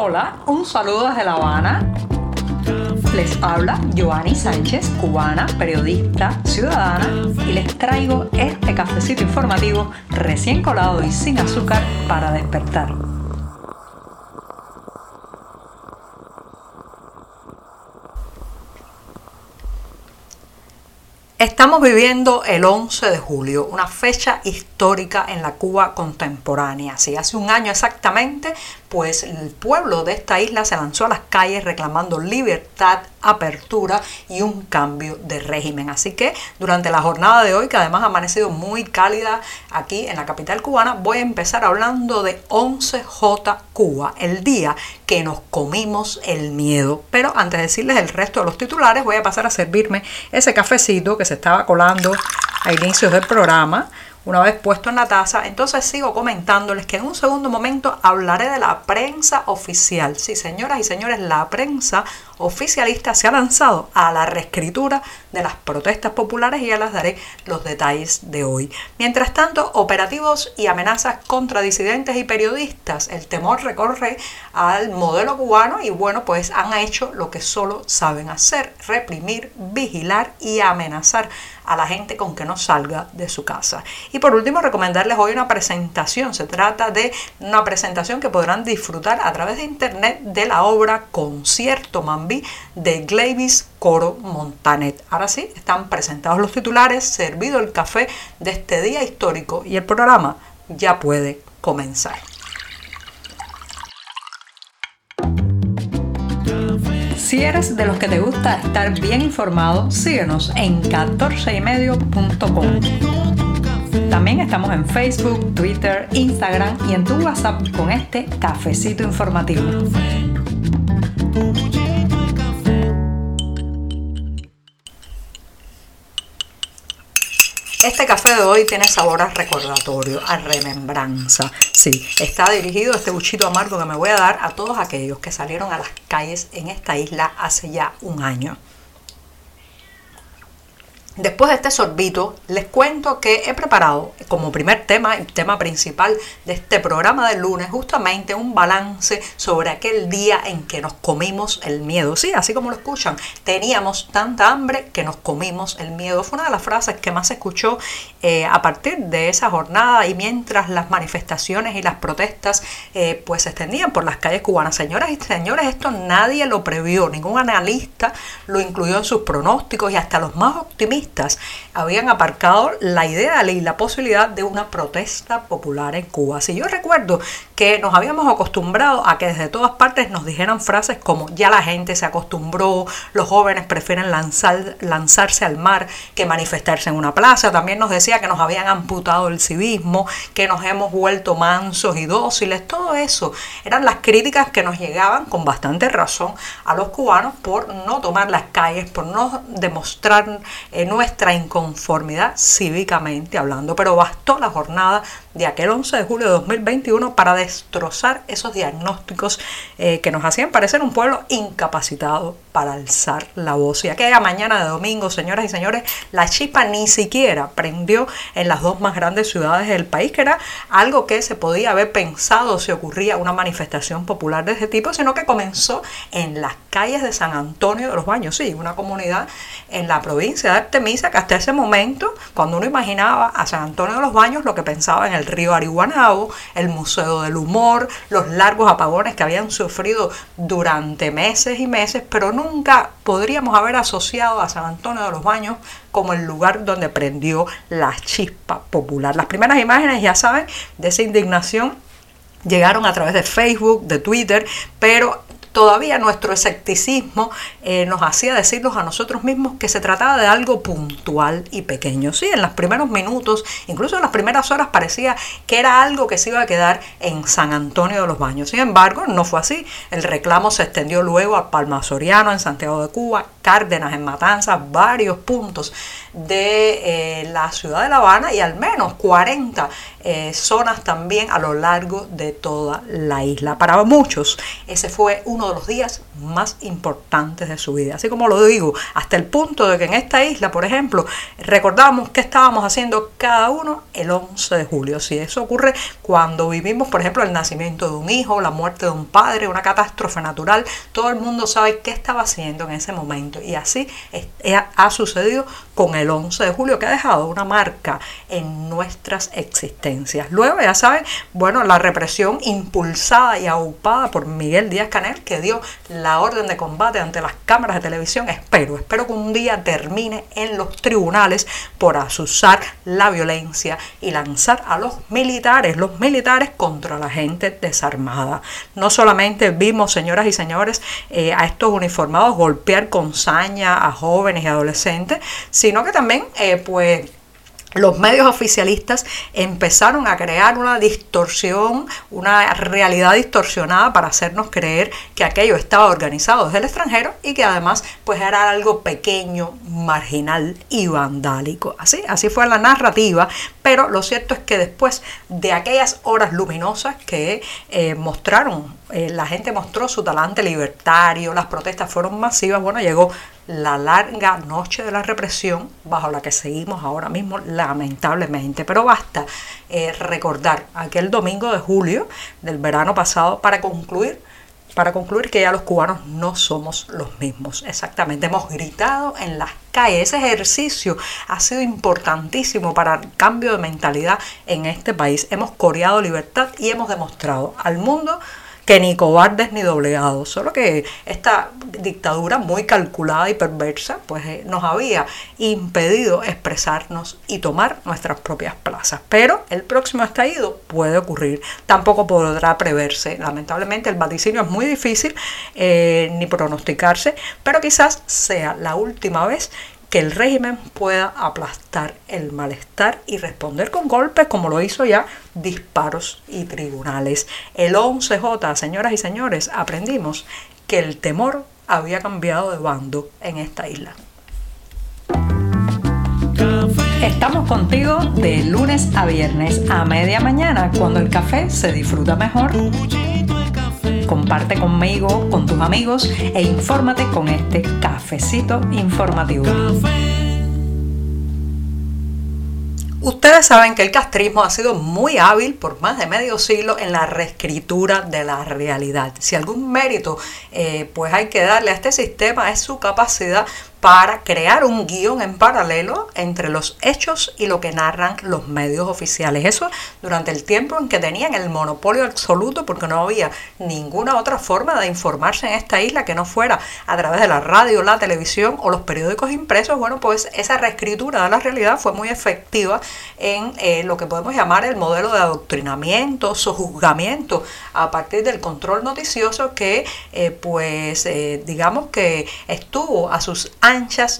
Hola, un saludo desde La Habana. Les habla Joanny Sánchez, cubana, periodista, ciudadana, y les traigo este cafecito informativo recién colado y sin azúcar para despertar. Estamos viviendo el 11 de julio, una fecha histórica en la Cuba contemporánea. Si hace un año exactamente, pues el pueblo de esta isla se lanzó a las calles reclamando libertad, apertura y un cambio de régimen. Así que durante la jornada de hoy, que además ha amanecido muy cálida aquí en la capital cubana, voy a empezar hablando de 11J Cuba, el día que nos comimos el miedo. Pero antes de decirles el resto de los titulares, voy a pasar a servirme ese cafecito que se estaba colando a inicios del programa una vez puesto en la taza, entonces sigo comentándoles que en un segundo momento hablaré de la prensa oficial. Sí, señoras y señores, la prensa oficialista se ha lanzado a la reescritura de las protestas populares y ya les daré los detalles de hoy. Mientras tanto, operativos y amenazas contra disidentes y periodistas. El temor recorre al modelo cubano y bueno, pues han hecho lo que solo saben hacer, reprimir, vigilar y amenazar a la gente con que no salga de su casa. Y por último, recomendarles hoy una presentación. Se trata de una presentación que podrán disfrutar a través de internet de la obra Concierto De Glavis Coro Montanet. Ahora sí, están presentados los titulares, servido el café de este día histórico y el programa ya puede comenzar. Si eres de los que te gusta estar bien informado, síguenos en 14ymedio.com. También estamos en Facebook, Twitter, Instagram y en tu WhatsApp con este cafecito informativo. Este café de hoy tiene sabor a recordatorio, a remembranza. Sí, está dirigido este buchito amargo que me voy a dar a todos aquellos que salieron a las calles en esta isla hace ya un año. Después de este sorbito, les cuento que he preparado como primer tema, el tema principal de este programa del lunes, justamente un balance sobre aquel día en que nos comimos el miedo. Sí, así como lo escuchan, teníamos tanta hambre que nos comimos el miedo. Fue una de las frases que más se escuchó eh, a partir de esa jornada y mientras las manifestaciones y las protestas eh, pues se extendían por las calles cubanas. Señoras y señores, esto nadie lo previó, ningún analista lo incluyó en sus pronósticos y hasta los más optimistas habían aparcado la idea y la posibilidad de una protesta popular en Cuba. Si yo recuerdo que nos habíamos acostumbrado a que desde todas partes nos dijeran frases como ya la gente se acostumbró, los jóvenes prefieren lanzar, lanzarse al mar que manifestarse en una plaza, también nos decía que nos habían amputado el civismo, que nos hemos vuelto mansos y dóciles, todo eso eran las críticas que nos llegaban con bastante razón a los cubanos por no tomar las calles, por no demostrar eh, nuestra inconformidad cívicamente hablando, pero bastó la jornada de aquel 11 de julio de 2021 para destrozar esos diagnósticos eh, que nos hacían parecer un pueblo incapacitado para alzar la voz. Y aquella mañana de domingo, señoras y señores, la chispa ni siquiera prendió en las dos más grandes ciudades del país, que era algo que se podía haber pensado si ocurría una manifestación popular de ese tipo, sino que comenzó en las calles de San Antonio de los Baños, sí, una comunidad en la provincia de Artemisa que hasta ese momento, cuando uno imaginaba a San Antonio de los Baños, lo que pensaba en el río Arihuanabo, el Museo del Humor, los largos apagones que habían sufrido durante meses y meses, pero nunca podríamos haber asociado a San Antonio de los Baños como el lugar donde prendió la chispa popular. Las primeras imágenes, ya saben, de esa indignación llegaron a través de Facebook, de Twitter, pero todavía nuestro escepticismo eh, nos hacía decirnos a nosotros mismos que se trataba de algo puntual y pequeño. Sí, en los primeros minutos, incluso en las primeras horas parecía que era algo que se iba a quedar en San Antonio de los Baños. Sin embargo, no fue así. El reclamo se extendió luego a Palma Soriano, en Santiago de Cuba, Cárdenas, en Matanzas, varios puntos de eh, la ciudad de La Habana y al menos 40 eh, zonas también a lo largo de toda la isla. Para muchos ese fue uno de los días más importantes de su vida. Así como lo digo, hasta el punto de que en esta isla, por ejemplo, recordamos qué estábamos haciendo cada uno el 11 de julio. Si eso ocurre cuando vivimos, por ejemplo, el nacimiento de un hijo, la muerte de un padre, una catástrofe natural, todo el mundo sabe qué estaba haciendo en ese momento. Y así ha sucedido con el 11 de julio, que ha dejado una marca en nuestras existencias. Luego, ya saben, bueno, la represión impulsada y aupada por Miguel Díaz Canel, que dio la orden de combate ante las cámaras de televisión, espero, espero que un día termine en los tribunales por asusar la violencia y lanzar a los militares, los militares contra la gente desarmada. No solamente vimos, señoras y señores, eh, a estos uniformados golpear con saña a jóvenes y adolescentes, sino que también, eh, pues, los medios oficialistas empezaron a crear una distorsión, una realidad distorsionada para hacernos creer que aquello estaba organizado desde el extranjero y que además pues era algo pequeño, marginal y vandálico. Así, así fue la narrativa, pero lo cierto es que después de aquellas horas luminosas que eh, mostraron, eh, la gente mostró su talante libertario, las protestas fueron masivas, bueno, llegó la larga noche de la represión bajo la que seguimos ahora mismo lamentablemente. Pero basta eh, recordar aquel domingo de julio del verano pasado para concluir para concluir que ya los cubanos no somos los mismos. Exactamente, hemos gritado en las calles. Ese ejercicio ha sido importantísimo para el cambio de mentalidad en este país. Hemos coreado libertad y hemos demostrado al mundo que ni cobardes ni doblegados, solo que esta dictadura muy calculada y perversa pues eh, nos había impedido expresarnos y tomar nuestras propias plazas. Pero el próximo estallido puede ocurrir, tampoco podrá preverse. Lamentablemente el vaticinio es muy difícil eh, ni pronosticarse, pero quizás sea la última vez que el régimen pueda aplastar el malestar y responder con golpes como lo hizo ya disparos y tribunales. El 11J, señoras y señores, aprendimos que el temor había cambiado de bando en esta isla. Estamos contigo de lunes a viernes a media mañana cuando el café se disfruta mejor. Comparte conmigo, con tus amigos e infórmate con este cafecito informativo. Ustedes saben que el castrismo ha sido muy hábil por más de medio siglo en la reescritura de la realidad. Si algún mérito eh, pues hay que darle a este sistema es su capacidad para crear un guion en paralelo entre los hechos y lo que narran los medios oficiales. Eso durante el tiempo en que tenían el monopolio absoluto porque no había ninguna otra forma de informarse en esta isla que no fuera a través de la radio, la televisión o los periódicos impresos. Bueno, pues esa reescritura de la realidad fue muy efectiva en eh, lo que podemos llamar el modelo de adoctrinamiento, sojuzgamiento a partir del control noticioso que eh, pues eh, digamos que estuvo a sus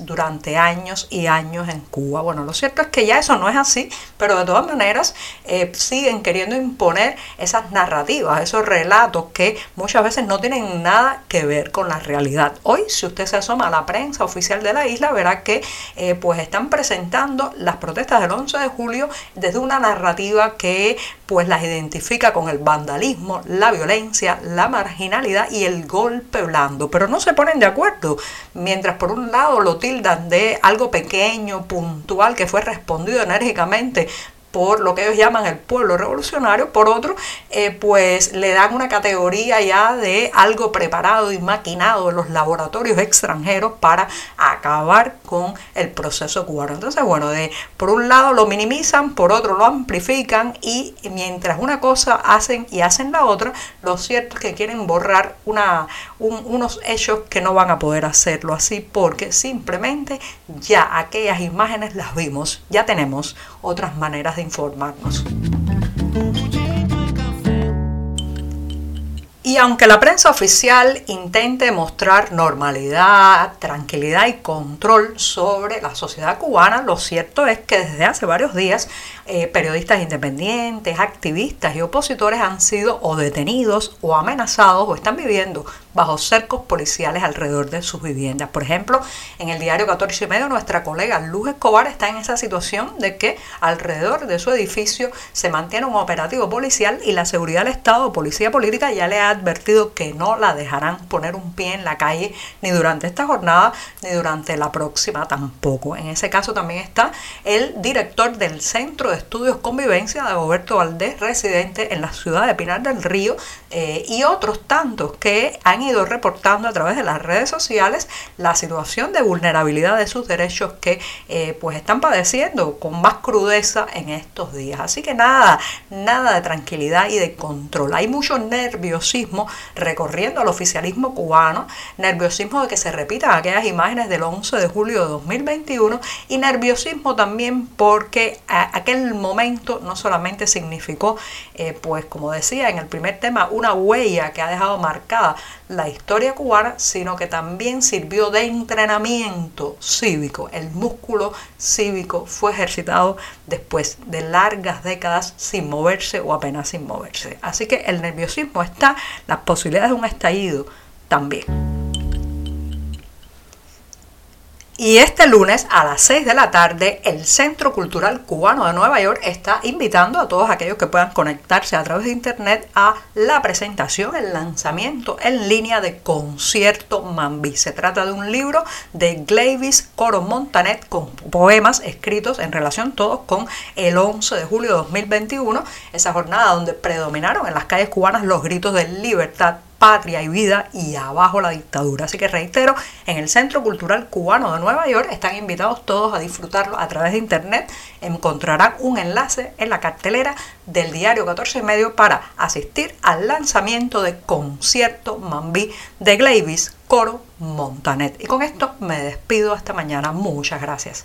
durante años y años en Cuba. Bueno, lo cierto es que ya eso no es así, pero de todas maneras eh, siguen queriendo imponer esas narrativas, esos relatos que muchas veces no tienen nada que ver con la realidad. Hoy, si usted se asoma a la prensa oficial de la isla, verá que eh, pues están presentando las protestas del 11 de julio desde una narrativa que pues las identifica con el vandalismo, la violencia, la marginalidad y el golpe blando, pero no se ponen de acuerdo. Mientras por un lado lo tildan de algo pequeño, puntual, que fue respondido enérgicamente por lo que ellos llaman el pueblo revolucionario, por otro, eh, pues le dan una categoría ya de algo preparado y maquinado en los laboratorios extranjeros para acabar con el proceso cubano. Entonces, bueno, de, por un lado lo minimizan, por otro lo amplifican y mientras una cosa hacen y hacen la otra, lo cierto es que quieren borrar unos hechos que no van a poder hacerlo así porque simplemente ya aquellas imágenes las vimos, ya tenemos otras maneras de informarnos. Y aunque la prensa oficial intente mostrar normalidad, tranquilidad y control sobre la sociedad cubana, lo cierto es que desde hace varios días eh, periodistas independientes, activistas y opositores han sido o detenidos o amenazados o están viviendo bajo cercos policiales alrededor de sus viviendas. Por ejemplo, en el diario 14 y medio, nuestra colega Luz Escobar está en esa situación de que alrededor de su edificio se mantiene un operativo policial y la seguridad del Estado, policía política, ya le ha advertido que no la dejarán poner un pie en la calle ni durante esta jornada ni durante la próxima tampoco. En ese caso también está el director del Centro de Estudios Convivencia de Roberto Valdés, residente en la ciudad de Pinar del Río, eh, y otros tantos que han reportando a través de las redes sociales la situación de vulnerabilidad de sus derechos que eh, pues están padeciendo con más crudeza en estos días. Así que nada, nada de tranquilidad y de control. Hay mucho nerviosismo recorriendo al oficialismo cubano, nerviosismo de que se repitan aquellas imágenes del 11 de julio de 2021 y nerviosismo también porque aquel momento no solamente significó, eh, pues como decía en el primer tema, una huella que ha dejado marcada la historia cubana, sino que también sirvió de entrenamiento cívico. El músculo cívico fue ejercitado después de largas décadas sin moverse o apenas sin moverse. Así que el nerviosismo está, las posibilidades de un estallido también. Y este lunes a las 6 de la tarde, el Centro Cultural Cubano de Nueva York está invitando a todos aquellos que puedan conectarse a través de Internet a la presentación, el lanzamiento en línea de Concierto Mambi. Se trata de un libro de Glavis Coro Montanet con poemas escritos en relación todos con el 11 de julio de 2021, esa jornada donde predominaron en las calles cubanas los gritos de libertad, patria y vida y abajo la dictadura. Así que reitero, en el Centro Cultural Cubano de Nueva York están invitados todos a disfrutarlo a través de internet. Encontrarán un enlace en la cartelera del diario 14 y medio para asistir al lanzamiento de Concierto Mambí de Glavis Coro Montanet. Y con esto me despido hasta mañana. Muchas gracias.